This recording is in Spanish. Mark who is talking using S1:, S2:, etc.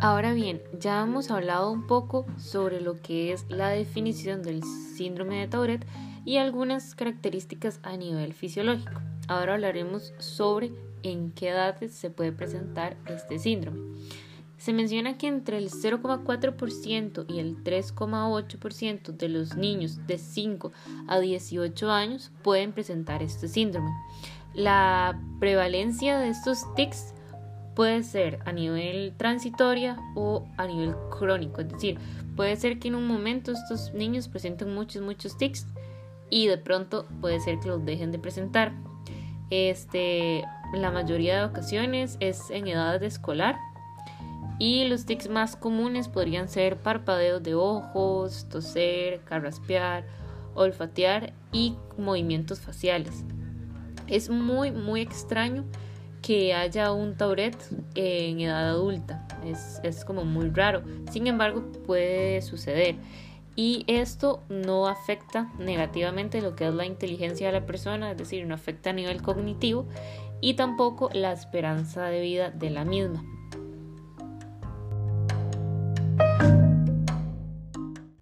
S1: Ahora bien, ya hemos hablado un poco sobre lo que es la definición del síndrome de Tourette y algunas características a nivel fisiológico. Ahora hablaremos sobre en qué edades se puede presentar este síndrome. Se menciona que entre el 0,4% y el 3,8% de los niños de 5 a 18 años pueden presentar este síndrome. La prevalencia de estos tics puede ser a nivel transitoria o a nivel crónico, es decir, puede ser que en un momento estos niños presenten muchos, muchos tics y de pronto puede ser que los dejen de presentar. Este, la mayoría de ocasiones es en edad escolar y los tics más comunes podrían ser parpadeos de ojos, toser, carraspear, olfatear y movimientos faciales. Es muy, muy extraño que haya un Tourette en edad adulta. Es, es como muy raro. Sin embargo, puede suceder. Y esto no afecta negativamente lo que es la inteligencia de la persona, es decir, no afecta a nivel cognitivo y tampoco la esperanza de vida de la misma.